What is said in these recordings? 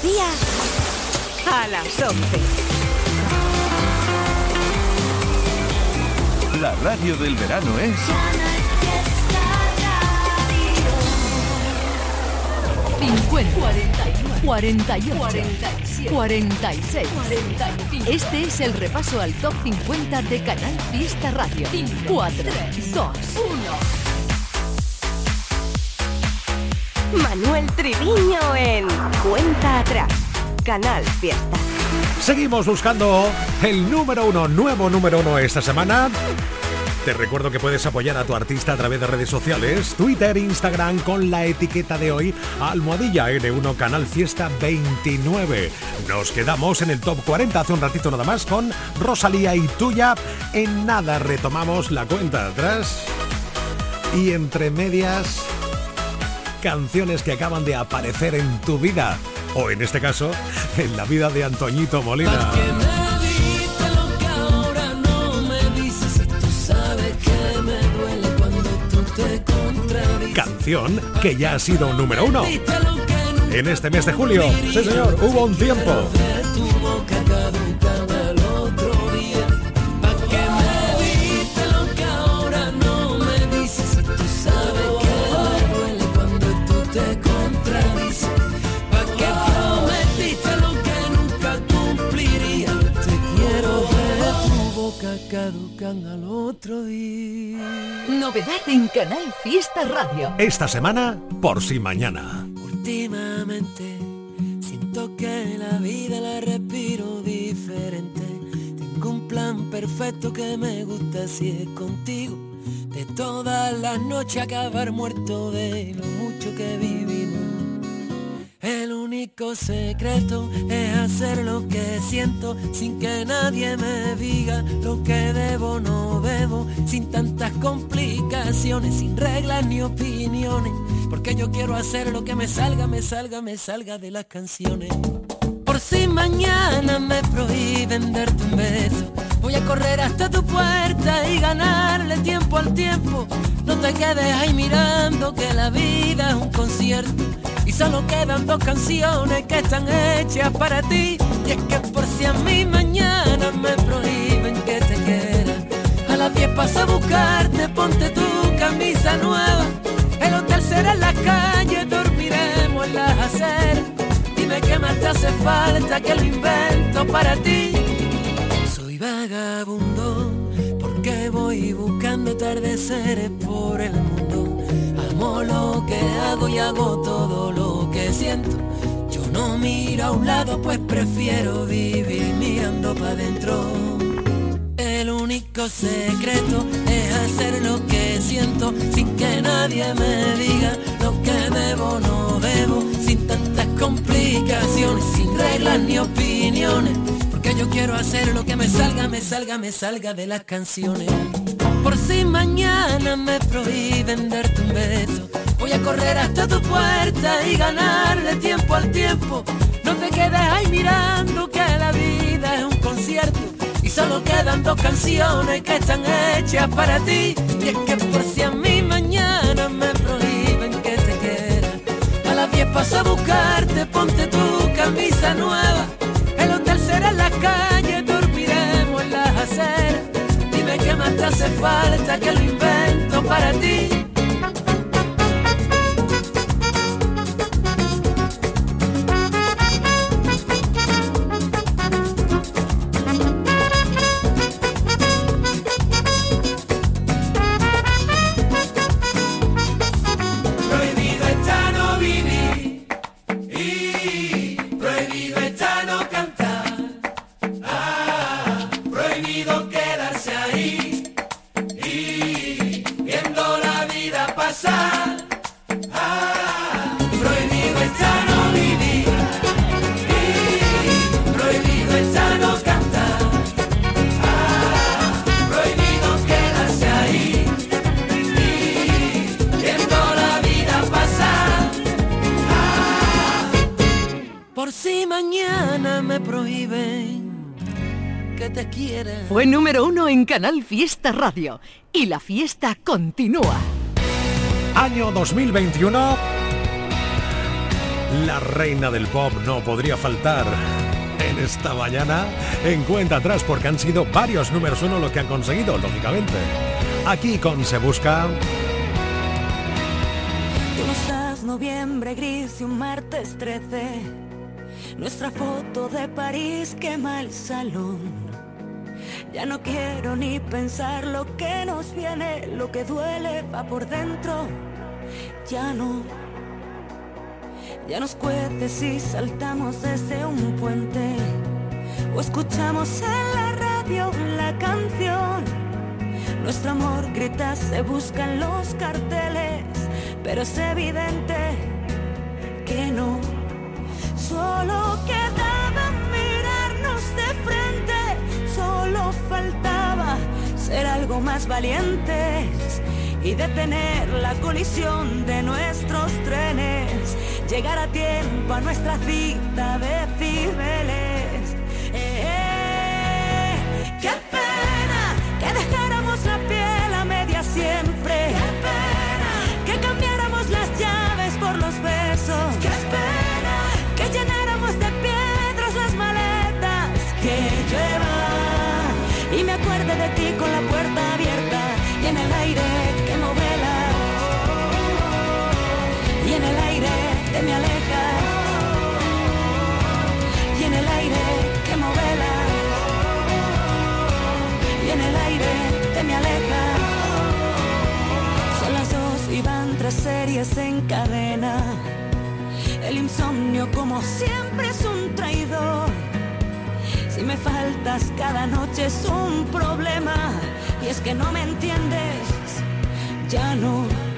Día a las 11. La radio del verano es... 50, 41, 48, 46, 45. Este es el repaso al top 50 de Canal Fiesta Radio. 4, 2, 1. Manuel Triviño en Cuenta Atrás. Canal Fiesta. Seguimos buscando el número uno, nuevo número uno esta semana. Te recuerdo que puedes apoyar a tu artista a través de redes sociales, Twitter, Instagram, con la etiqueta de hoy, Almohadilla N1 Canal Fiesta 29. Nos quedamos en el top 40 hace un ratito nada más con Rosalía y Tuya. En nada retomamos la cuenta atrás. Y entre medias, canciones que acaban de aparecer en tu vida. O en este caso, en la vida de Antoñito Molina. Canción que ya ha sido número uno. En este mes de julio, sí señor, hubo un tiempo. Caducan al otro día. Novedad en Canal Fiesta Radio. Esta semana, por si mañana. Últimamente siento que la vida la respiro diferente. Tengo un plan perfecto que me gusta si es contigo. De todas las noches acabar muerto de lo mucho que vivimos. El único secreto es hacer lo que siento sin que nadie me diga lo que debo no debo, sin tantas complicaciones, sin reglas ni opiniones, porque yo quiero hacer lo que me salga, me salga, me salga de las canciones. Por si mañana me prohíben darte un beso, voy a correr hasta tu puerta y ganarle tiempo al tiempo. No te quedes ahí mirando que la vida es un concierto solo quedan dos canciones que están hechas para ti. Y es que por si a mí mañana me prohíben que te quiera, a las 10 paso a buscarte, ponte tu camisa nueva. El hotel será en la calle, dormiremos en las aceras. Dime qué más te hace falta que lo invento para ti. Soy vagabundo porque voy buscando atardeceres por el mundo Lo que hago y hago todo lo que siento. Yo no miro a un lado, pues prefiero vivir mirando para adentro. El único secreto es hacer lo que siento sin que nadie me diga lo que debo no debo, sin tantas complicaciones, sin reglas ni opiniones, porque yo quiero hacer lo que me salga, me salga, me salga de las canciones. Si mañana me prohíben darte un beso, voy a correr hasta tu puerta y ganarle tiempo al tiempo. No te quedes ahí mirando que la vida es un concierto y solo quedan dos canciones que están hechas para ti. Y es que por si a mí mañana me prohíben que te quiera, a las 10 paso a buscarte, ponte tu que lo Canal Fiesta Radio y la fiesta continúa. Año 2021. La reina del pop no podría faltar en esta mañana en cuenta atrás porque han sido varios números uno lo que han conseguido, lógicamente. Aquí con Se Busca. Tú no estás noviembre gris y un martes 13. Nuestra foto de París quema el salón. Ya no quiero ni pensar lo que nos viene, lo que duele va por dentro. Ya no ya nos cuece si saltamos desde un puente o escuchamos en la radio la canción. Nuestro amor grita, se busca en los carteles, pero es evidente que no. Solo quedaba faltaba ser algo más valientes y detener la colisión de nuestros trenes, llegar a tiempo a nuestra cita de Cibeles. Me aleja. Y en el aire que movela y en el aire te me aleja. Son las dos y van tres series en cadena. El insomnio como siempre es un traidor. Si me faltas cada noche es un problema. Y es que no me entiendes. Ya no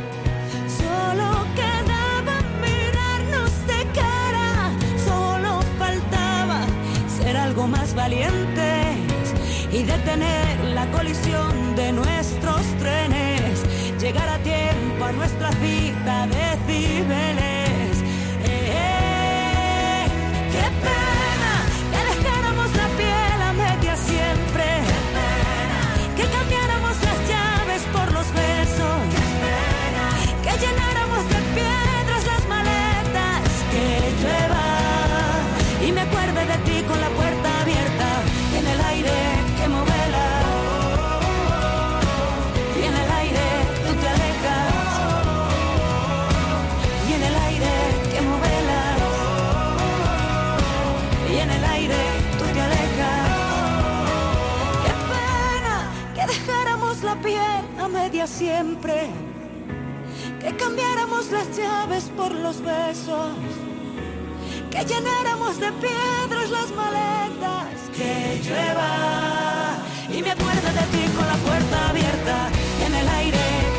más valientes y detener la colisión de nuestros trenes, llegar a tiempo a nuestra cita de Cibeles. Media siempre. Que cambiáramos las llaves por los besos. Que llenáramos de piedras las maletas, que llueva y me acuerdo de ti con la puerta abierta en el aire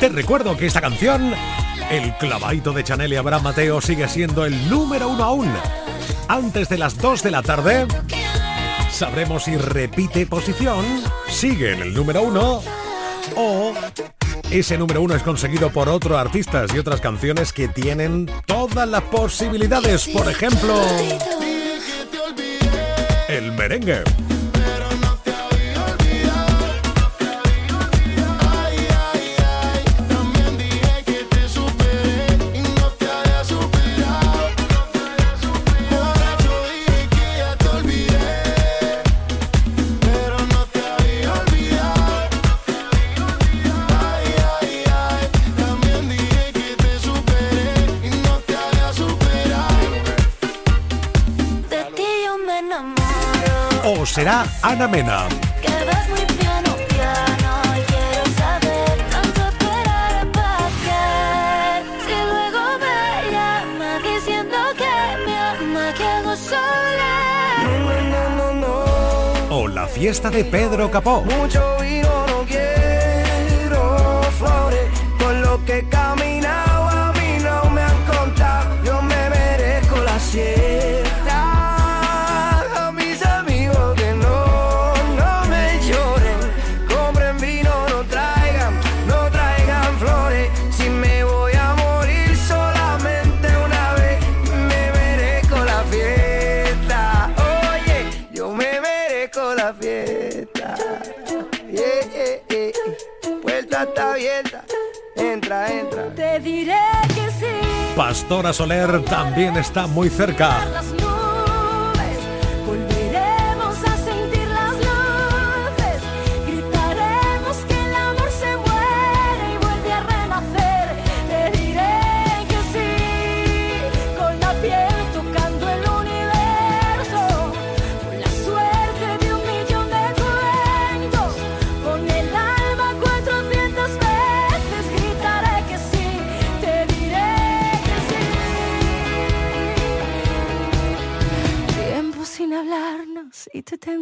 Te recuerdo que esta canción, El clavadito de Chanel y Abraham Mateo, sigue siendo el número uno aún. Antes de las 2 de la tarde, sabremos si repite posición, sigue en el número uno o ese número uno es conseguido por otros artistas y otras canciones que tienen todas las posibilidades. Por ejemplo, el merengue. Será Ana Mena. O la fiesta de Pedro Capó. Mucho Pastora Soler también está muy cerca.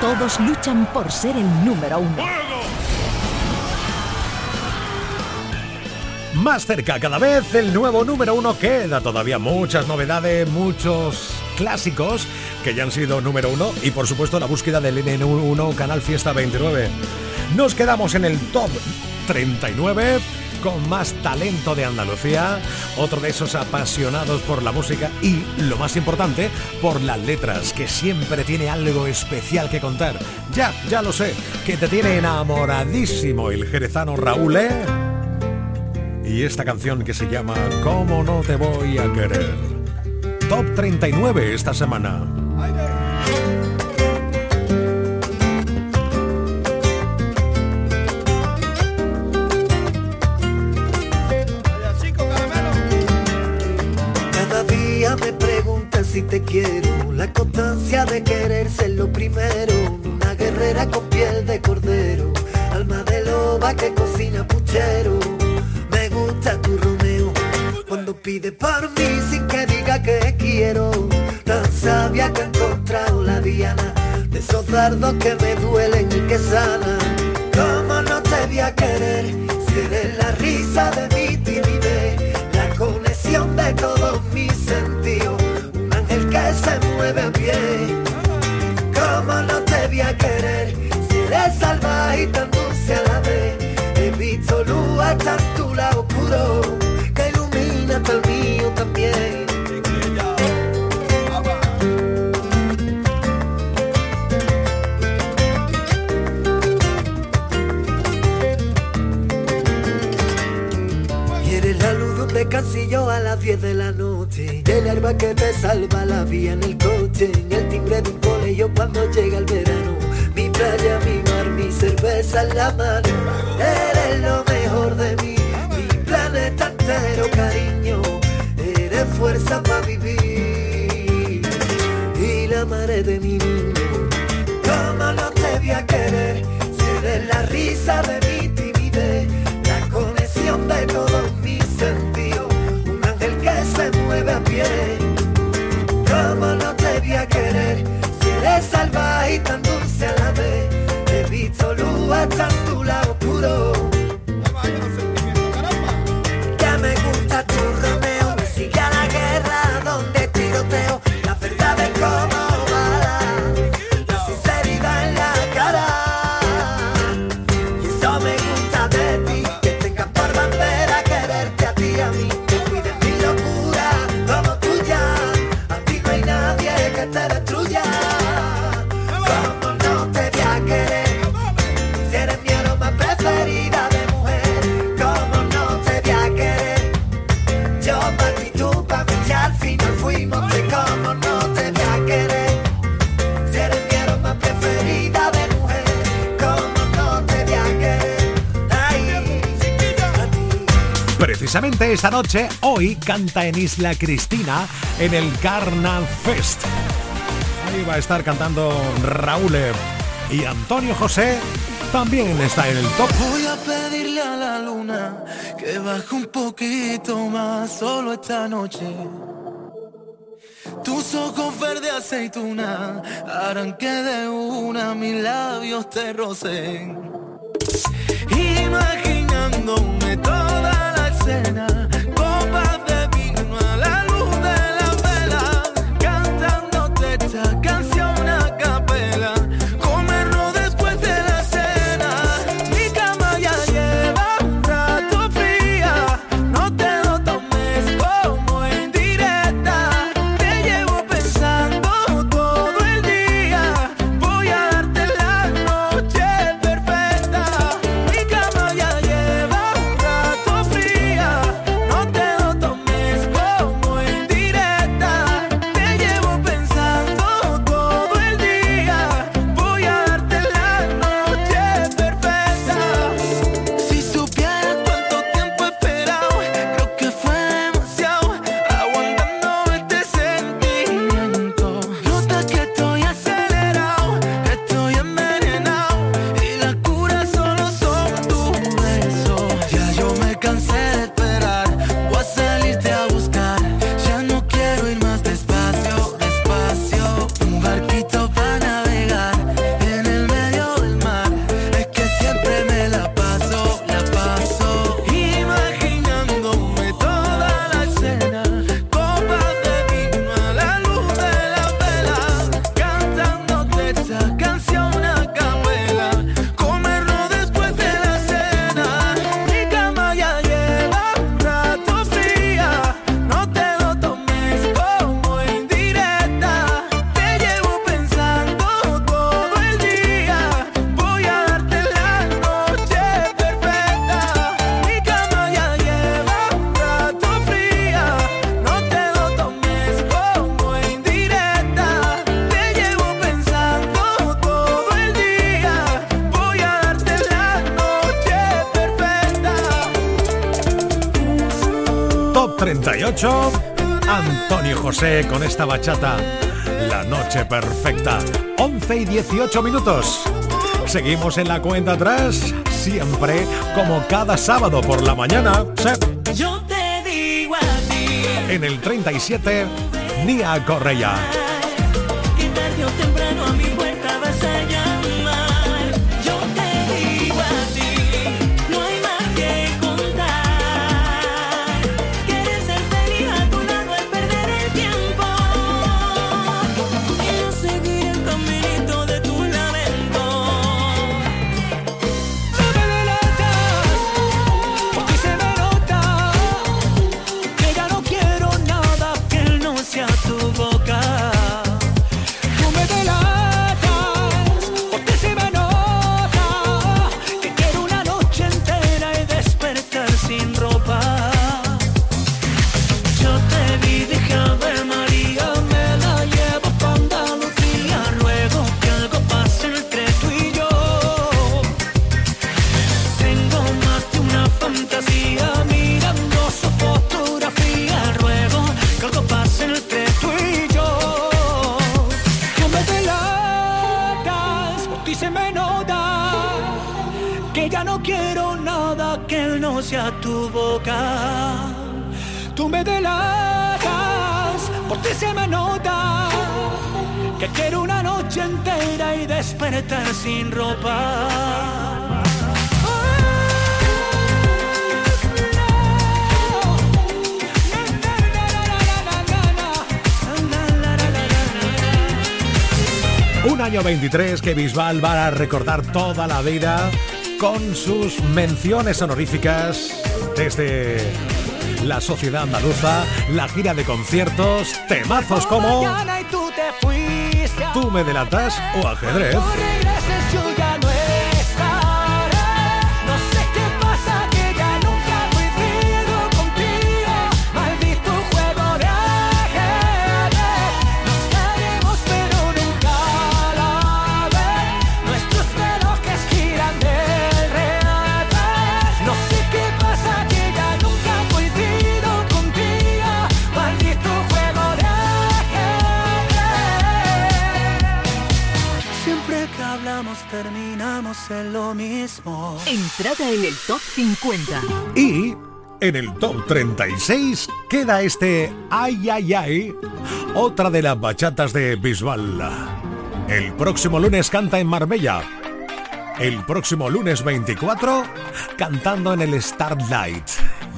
Todos luchan por ser el número uno. Más cerca cada vez el nuevo número uno queda todavía muchas novedades, muchos clásicos que ya han sido número uno y por supuesto la búsqueda del N1 Canal Fiesta 29. Nos quedamos en el top 39 con más talento de Andalucía, otro de esos apasionados por la música y, lo más importante, por las letras, que siempre tiene algo especial que contar. Ya, ya lo sé, que te tiene enamoradísimo el jerezano Raúl, ¿eh? Y esta canción que se llama ¿Cómo no te voy a querer? Top 39 esta semana. Si te quiero, la constancia de querer ser lo primero, una guerrera con piel de cordero, alma de loba que cocina puchero, me gusta tu Romeo, cuando pide por mí sin que diga que quiero, tan sabia que he encontrado la diana, de esos dardos que me duelen y que sanan, ¿cómo no te voy a querer, si eres la risa de mi timidez, el arma que te salva la vía en el coche En el timbre de un colegio cuando llega el verano. Mi playa, mi mar, mi cerveza en la mano. Eres lo mejor de mí Mi planeta entero, cariño. Eres fuerza para vivir. Y la madre de mi niño ¿Cómo no te voy a querer? Si eres la risa de mi precisamente esta noche, hoy, canta en Isla Cristina en el Carnal Fest. Ahí va a estar cantando Raúl y Antonio José también está en el top. Voy a pedirle a la luna que baje un poquito más solo esta noche. Tus ojos verde aceituna harán que de una mis labios te rocen. Imaginándome toda la José con esta bachata. La noche perfecta. 11 y 18 minutos. Seguimos en la cuenta atrás, siempre como cada sábado por la mañana. Yo te digo a ti. En el 37, Nia Correia. 23 que Bisbal va a recordar toda la vida con sus menciones honoríficas desde la sociedad andaluza, la gira de conciertos, temazos como Tú me delatas o ajedrez. En el top 50. Y en el top 36 queda este Ay Ay Ay, otra de las bachatas de Bisbal. El próximo lunes canta en Marbella. El próximo lunes 24 cantando en el Starlight.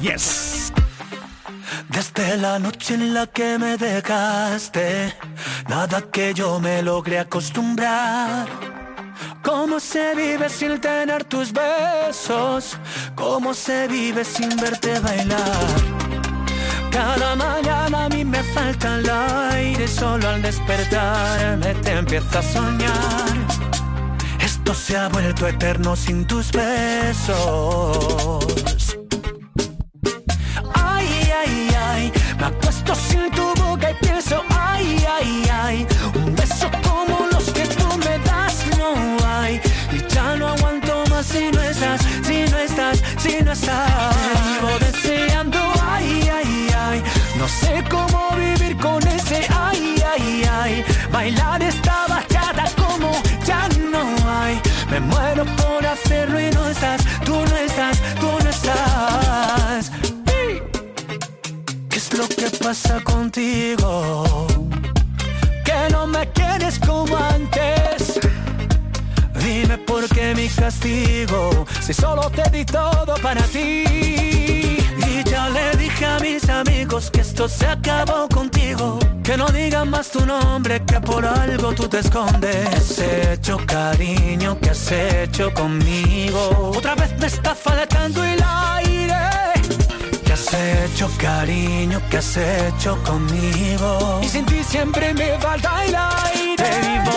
Yes. Desde la noche en la que me dejaste, nada que yo me logre acostumbrar. ¿Cómo se vive sin tener tus besos? ¿Cómo se vive sin verte bailar? Cada mañana a mí me falta el aire, solo al despertarme te empieza a soñar. Esto se ha vuelto eterno sin tus besos. Me acuesto sin tu boca y pienso, ay, ay, ay. Un beso como si no estás, si no estás, si no estás. Vivo deseando, ay, ay, ay. No sé cómo vivir con ese, ay, ay, ay. Bailar esta bachata como ya no hay. Me muero por hacerlo y no estás, tú no estás, tú no estás lo que pasa contigo? Que no me quieres como antes. Dime por qué mi castigo, si solo te di todo para ti. Y ya le dije a mis amigos que esto se acabó contigo. Que no digan más tu nombre, que por algo tú te escondes. has hecho, cariño, que has hecho conmigo? Otra vez me está faltando el aire has hecho, cariño? ¿Qué has hecho conmigo? Y sin ti siempre me falta el aire.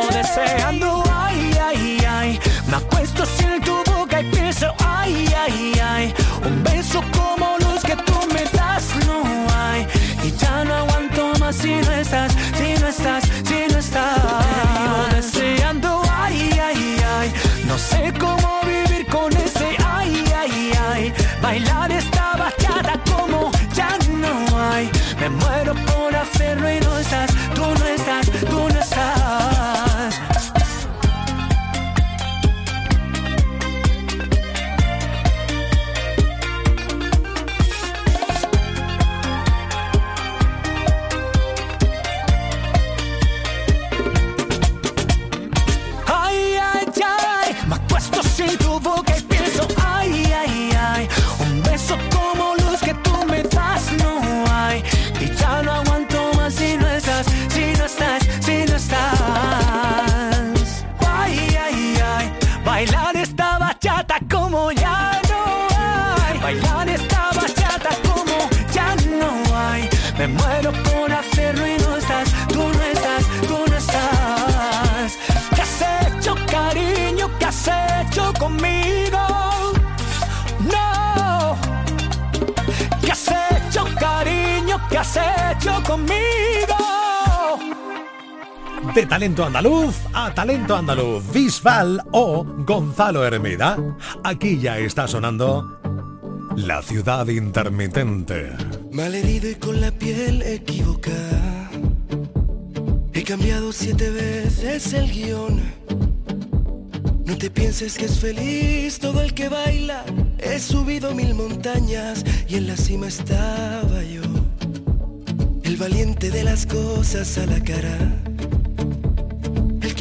Andaluz a talento andaluz, Bisbal o Gonzalo Hermida. Aquí ya está sonando La ciudad intermitente. Malherido y con la piel equivocada. He cambiado siete veces el guion. No te pienses que es feliz todo el que baila. He subido mil montañas y en la cima estaba yo. El valiente de las cosas a la cara.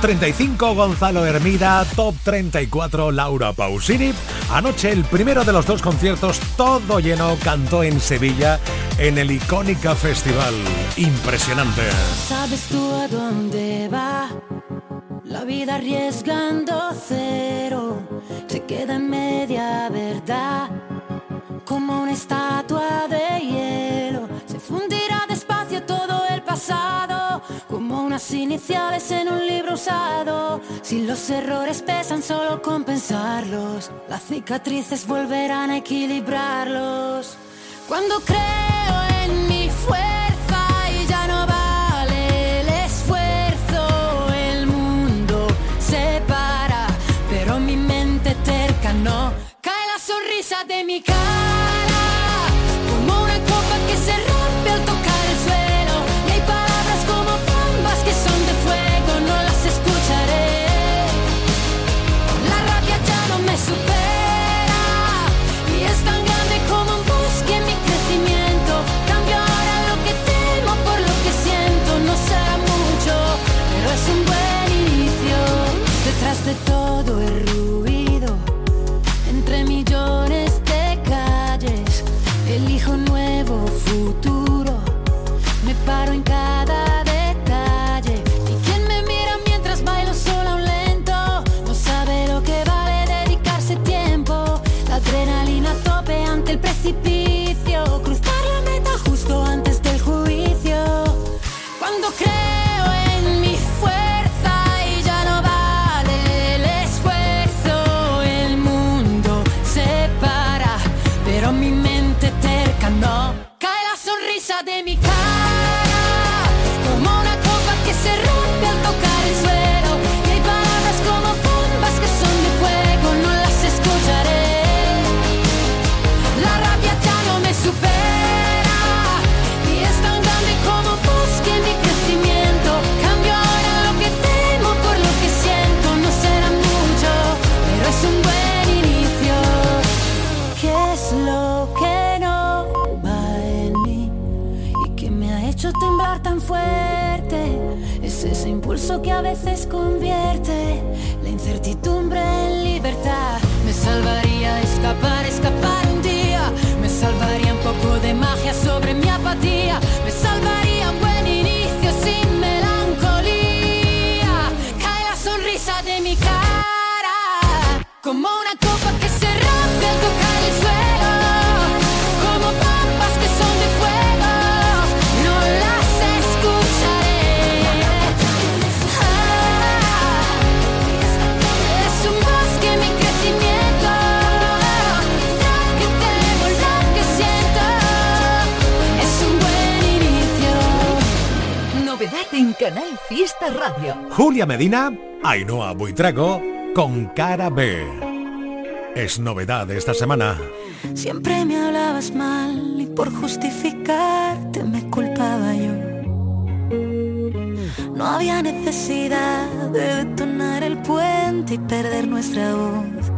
35 Gonzalo Hermida, Top 34 Laura Pausini. Anoche el primero de los dos conciertos todo lleno cantó en Sevilla en el Icónica Festival. Impresionante. ¿Sabes tú a dónde va? La vida arriesgando cero se queda en media verdad, iniciales en un libro usado. Si los errores pesan, solo compensarlos. Las cicatrices volverán a equilibrarlos. Cuando creo en mi fuerza no. Cae la sonrisa de mi cara, Es ese impulso que a veces convierte la incertidumbre en libertad. Me salvaría escapar, escapar un día. Me salvaría un poco de magia sobre mi apatía. Me salvaría Fiesta Radio. Julia Medina, Ainhoa Buitrago, con cara B. Es novedad de esta semana. Siempre me hablabas mal y por justificarte me culpaba yo. No había necesidad de detonar el puente y perder nuestra voz.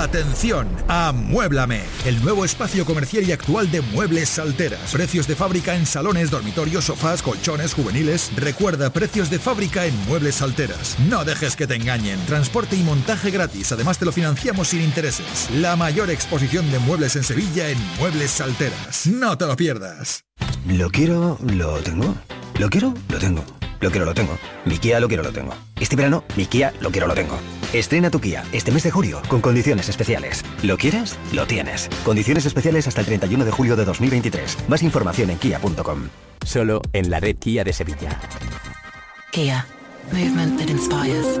Atención, Amuéblame, el nuevo espacio comercial y actual de Muebles Salteras. Precios de fábrica en salones, dormitorios, sofás, colchones juveniles. Recuerda, precios de fábrica en Muebles Salteras. No dejes que te engañen. Transporte y montaje gratis. Además te lo financiamos sin intereses. La mayor exposición de muebles en Sevilla en Muebles Salteras. No te lo pierdas. Lo quiero, lo tengo. Lo quiero, lo tengo. Lo quiero, lo tengo. Mi Kia lo quiero, lo tengo. Este verano, mi Kia lo quiero, lo tengo. Estrena tu Kia este mes de julio con condiciones especiales. ¿Lo quieres? Lo tienes. Condiciones especiales hasta el 31 de julio de 2023. Más información en kia.com. Solo en la red Kia de Sevilla. Kia. Movement that inspires.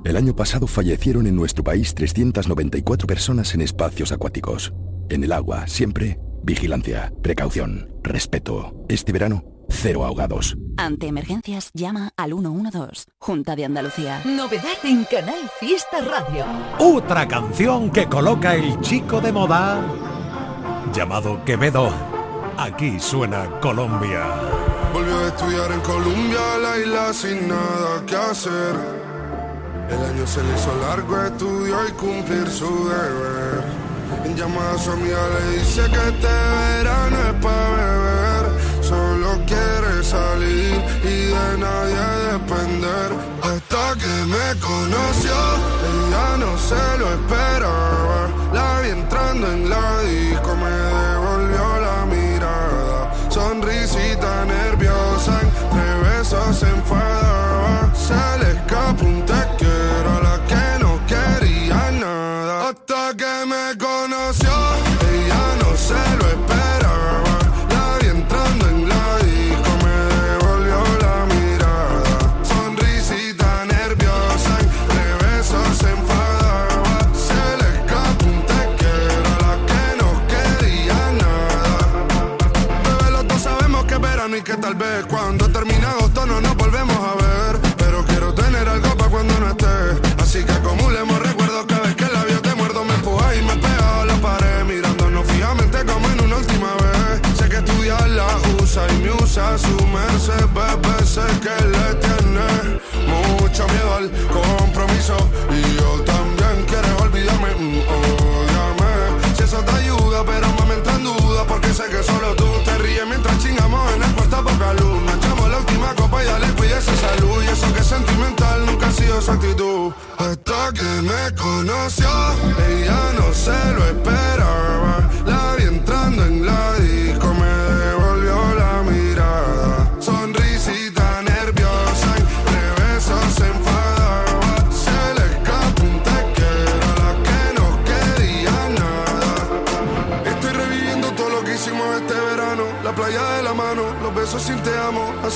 El año pasado fallecieron en nuestro país 394 personas en espacios acuáticos. En el agua, siempre, vigilancia, precaución, respeto. Este verano, cero ahogados. Ante emergencias, llama al 112, Junta de Andalucía. Novedad en Canal Fiesta Radio. Otra canción que coloca el chico de moda llamado Quevedo. Aquí suena Colombia. Volvió a estudiar en Colombia, la isla sin nada que hacer. El año se le hizo largo, estudió y cumplir su deber. En llamada a su amiga le dice que este verano es para beber. Solo quiere salir y de nadie depender. Hasta que me conoció, ella no se lo esperaba. La vi entrando en la disco, me devolvió la mirada. Sonrisita nerviosa, entre besos se usa su merced, bebé. Sé que le tiene mucho miedo al compromiso. Y yo también quiero olvidarme, mm, ódiame. Si eso te ayuda, pero me entra en duda. Porque sé que solo tú te ríes mientras chingamos en el cuarto a poca luz. Echamos la última copa y ya le cuide esa salud. Y eso que es sentimental nunca ha sido su actitud. Hasta que me conoció, ella no se lo esperaba. La vi entrando en la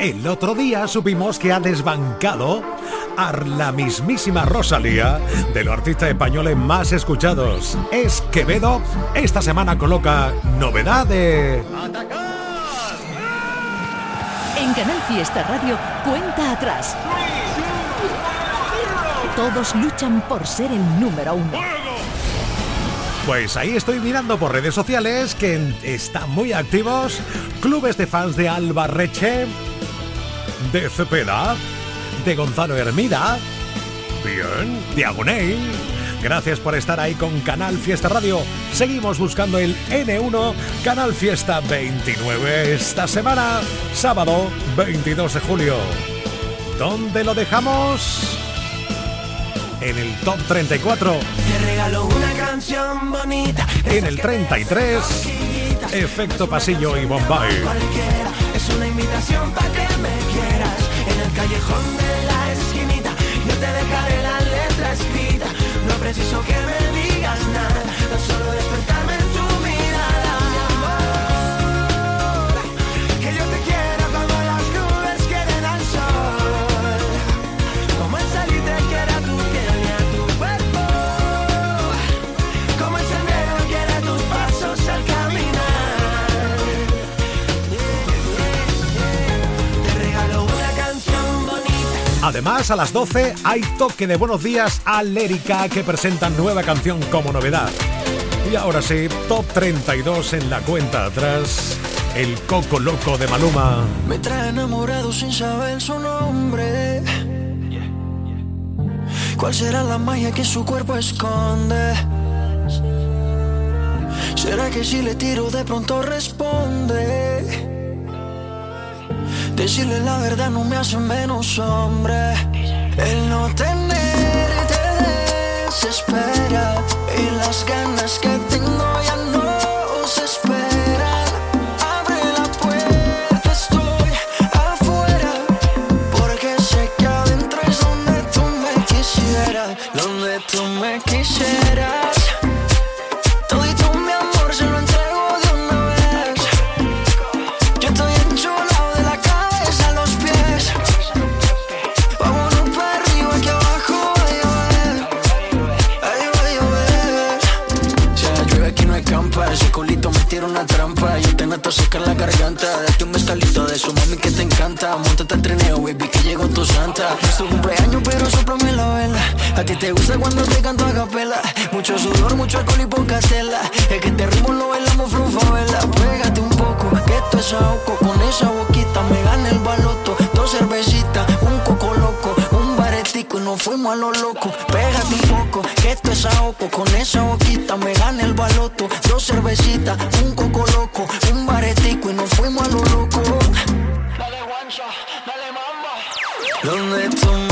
El otro día supimos que ha desbancado a la mismísima Rosalía de los artistas españoles más escuchados. Es Quevedo. Esta semana coloca novedad de... En Canal Fiesta Radio, cuenta atrás. Todos luchan por ser el número uno. Pues ahí estoy mirando por redes sociales que están muy activos. Clubes de fans de Alba Reche, de Cepeda, de Gonzalo Hermida, bien, de Agoney. Gracias por estar ahí con Canal Fiesta Radio. Seguimos buscando el N1 Canal Fiesta 29 esta semana, sábado 22 de julio. ¿Dónde lo dejamos? En el top 34. Te regalo una canción bonita. En el 33, Efecto Pasillo y Bombay. Es una invitación para. De la esquinita, yo te dejaré la letra escrita. No preciso que me Además, a las 12 hay toque de buenos días a Lérica que presentan nueva canción como novedad. Y ahora sí, top 32 en la cuenta atrás. El Coco Loco de Maluma. Me trae enamorado sin saber su nombre. ¿Cuál será la magia que su cuerpo esconde? ¿Será que si le tiro de pronto responde? Decirle la verdad no me hace menos hombre. El no tener te desespera y las ganas que tengo Montate al trineo, baby, que llegó tu santa. Es tu cumpleaños, pero soplame la vela. A ti te gusta cuando te canto a capela. Mucho sudor, mucho alcohol y poca tela. Es que este ritmo lo bailamos vela. Pégate un poco, que esto es ahogo. Con esa boquita me gana el baloto. Dos cervecitas, un coco loco, un baretico y nos fuimos a lo loco. Pégate un poco, que esto es ahogo. Con esa boquita me gana el baloto. Dos cervecitas, un coco loco, un baretico y nos fuimos a lo loco. Guancha, dale mamba. Donde tú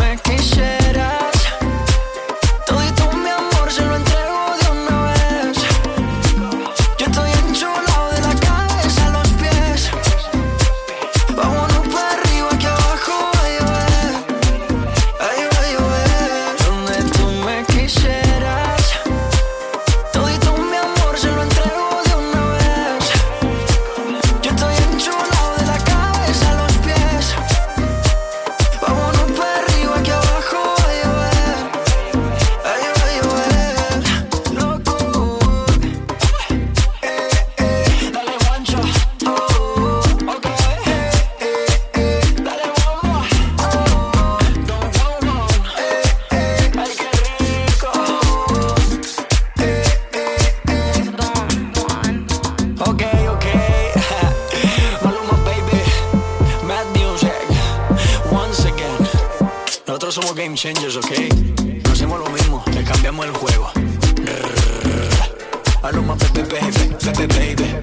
game changers, ¿ok? No hacemos lo mismo, le cambiamos el juego. Maluma, baby, baby, baby.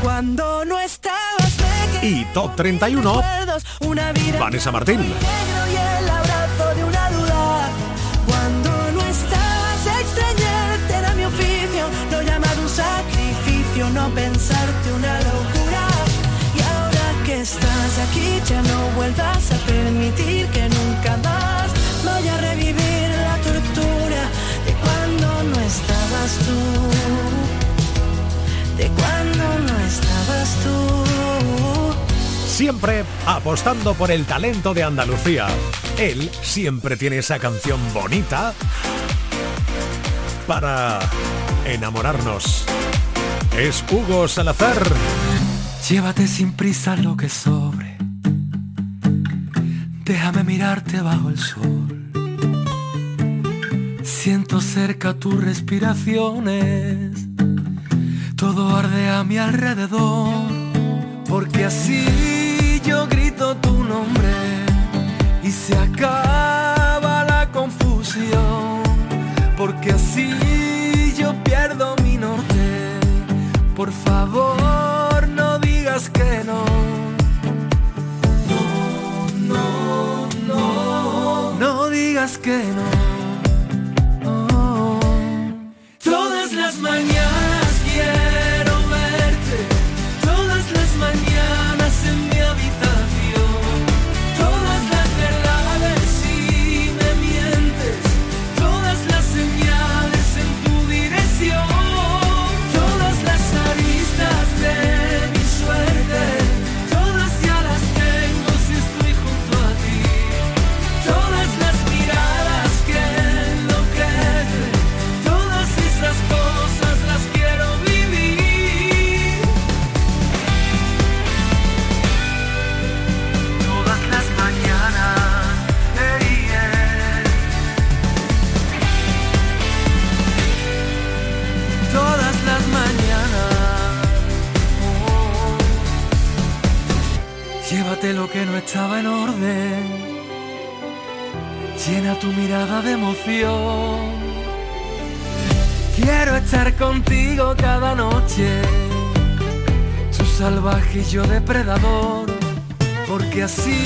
Cuando no estabas Y Top 31, recuerdos, una vida Vanessa Martín. negro y ya no vuelvas a permitir que nunca más vaya a revivir la tortura de cuando no estabas tú. De cuando no estabas tú. Siempre apostando por el talento de Andalucía. Él siempre tiene esa canción bonita para enamorarnos. Es Hugo Salazar. Llévate sin prisa lo que sobre. Déjame mirarte bajo el sol. Siento cerca tus respiraciones. Todo arde a mi alrededor. Porque así yo grito tu nombre y se acaba la confusión. Porque así yo pierdo mi norte. Por favor, no digas que no. Digas que no. Yo depredador, porque así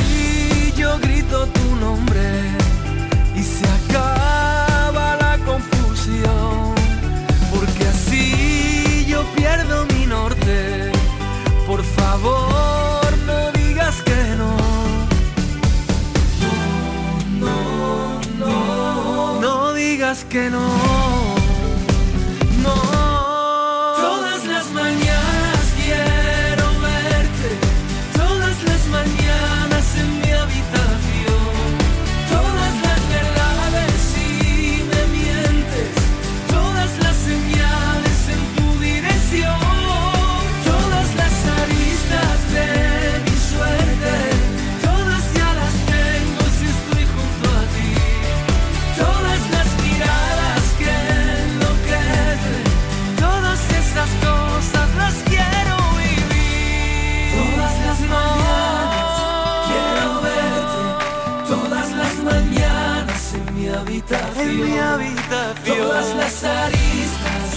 todas las aristas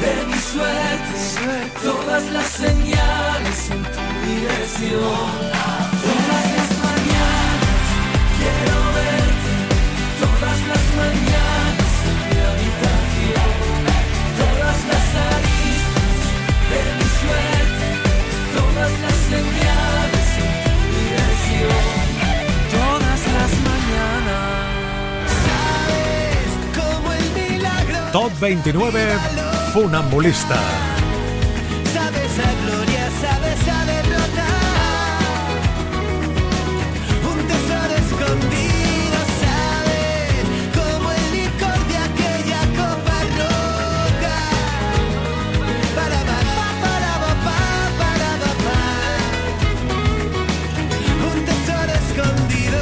de mi suerte, todas las señales en tu dirección, 29 Funambulista. Sabes a gloria, sabes a derrota. Un tesoro escondido, sabes como el licor de aquella copa roja. Para pa, pa, para pa, pa, para pa, pa. Un tesoro escondido.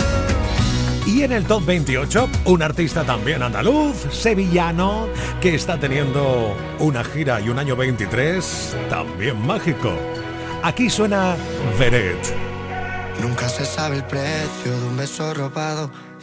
Y en el top 28, un artista también andaluz, sevillano, que está teniendo una gira y un año 23 también mágico. Aquí suena Veret. Nunca se sabe el precio de un beso robado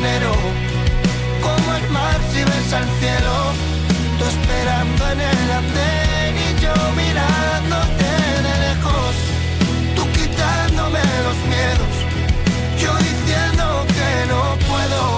Como el mar si ves al cielo, tú esperando en el andén y yo mirándote de lejos, tú quitándome los miedos, yo diciendo que no puedo.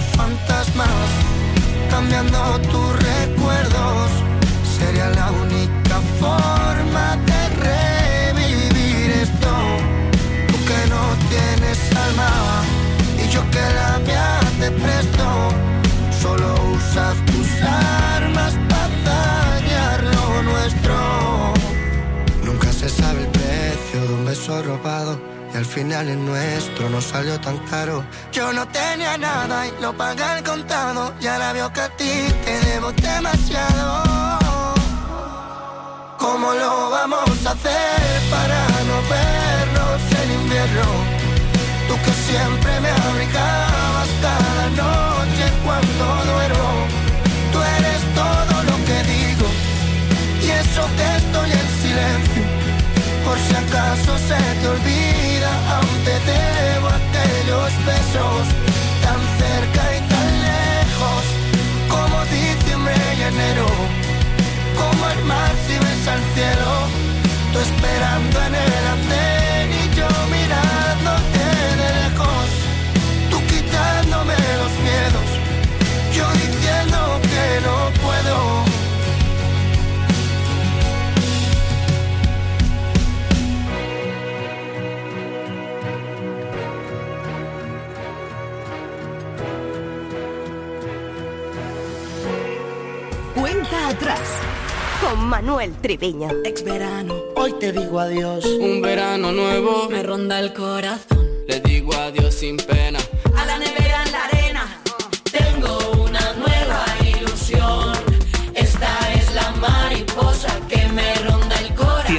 fantasmas, cambiando tus recuerdos, sería la única forma de revivir esto. Tú que no tienes alma y yo que la mía te presto, solo usas tus armas. Al final el nuestro no salió tan caro. Yo no tenía nada y lo pagué al contado. Y ahora veo que a ti te debo demasiado. ¿Cómo lo vamos a hacer para no vernos en invierno? Tú que siempre me abrigabas cada noche cuando duermo. Tú eres todo lo que digo y eso que estoy en silencio. Por si acaso se te olvida, aún te debo aquellos besos tan cerca y tan lejos como diciembre y enero, como el mar si ves al cielo, tú esperando en el andén atrás con Manuel Triviño. Ex verano, Hoy te digo adiós. un verano nuevo. Me ronda el corazón. Le digo adiós sin pena.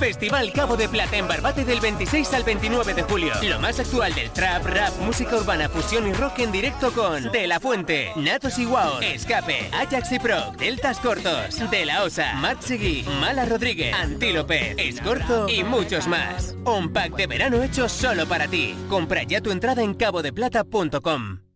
Festival Cabo de Plata en Barbate del 26 al 29 de julio. Lo más actual del trap, rap, música urbana, fusión y rock en directo con De La Fuente, Natos y Wow, Escape, Ajax y Pro, Deltas Cortos, De La Osa, Matt Mala Rodríguez, Antílope, Escorzo y muchos más. Un pack de verano hecho solo para ti. Compra ya tu entrada en cabodeplata.com.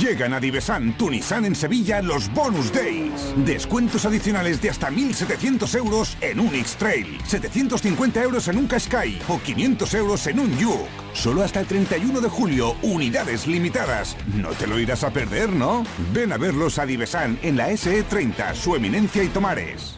Llegan a Divesan Tunisan en Sevilla los Bonus Days. Descuentos adicionales de hasta 1.700 euros en un X-Trail, 750 euros en un Qashqai o 500 euros en un Yuk. Solo hasta el 31 de julio, unidades limitadas. No te lo irás a perder, ¿no? Ven a verlos a Divesan en la SE30, su eminencia y Tomares.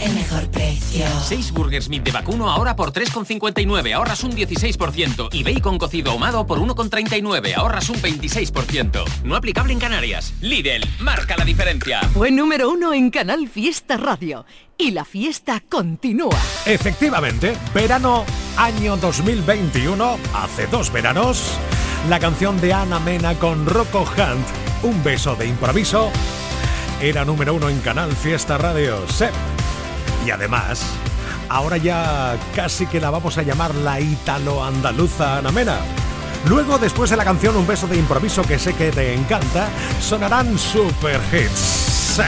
el mejor precio. 6 Burgers Meat de vacuno ahora por 3,59, ahorras un 16%. Y bacon cocido ahumado por 1,39, ahorras un 26%. No aplicable en Canarias. Lidl, marca la diferencia. Fue número uno en Canal Fiesta Radio. Y la fiesta continúa. Efectivamente, verano año 2021, hace dos veranos, la canción de Ana Mena con Rocco Hunt, Un beso de improviso, era número uno en Canal Fiesta Radio. Sí. Y además, ahora ya casi que la vamos a llamar la ítalo-andaluza Ana Mena. Luego, después de la canción Un beso de improviso que sé que te encanta, sonarán super hits.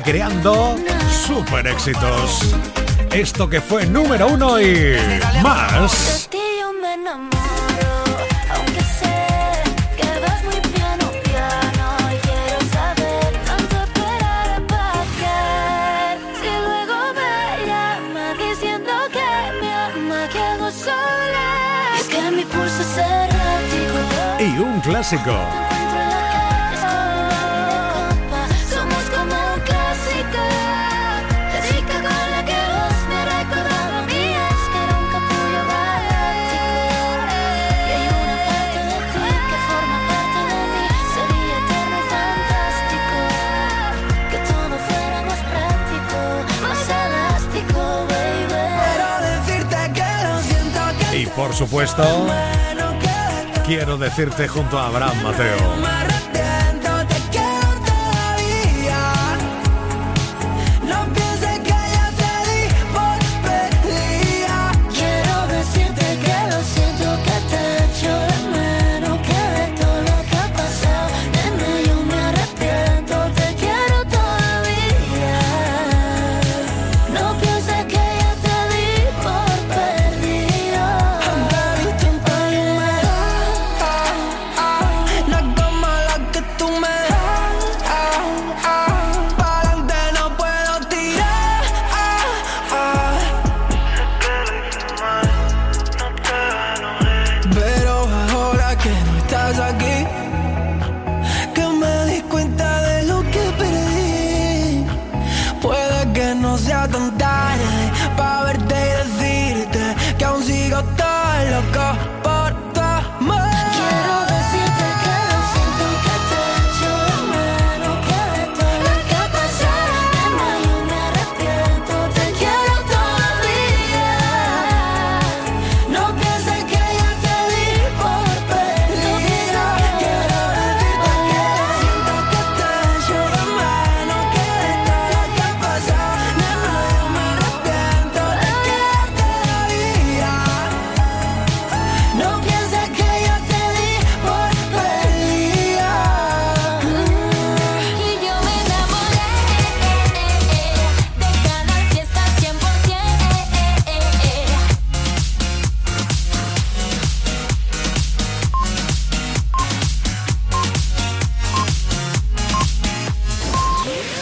creando super éxitos. Esto que fue número uno y más. y un clásico. por supuesto, quiero decirte junto a Abraham Mateo.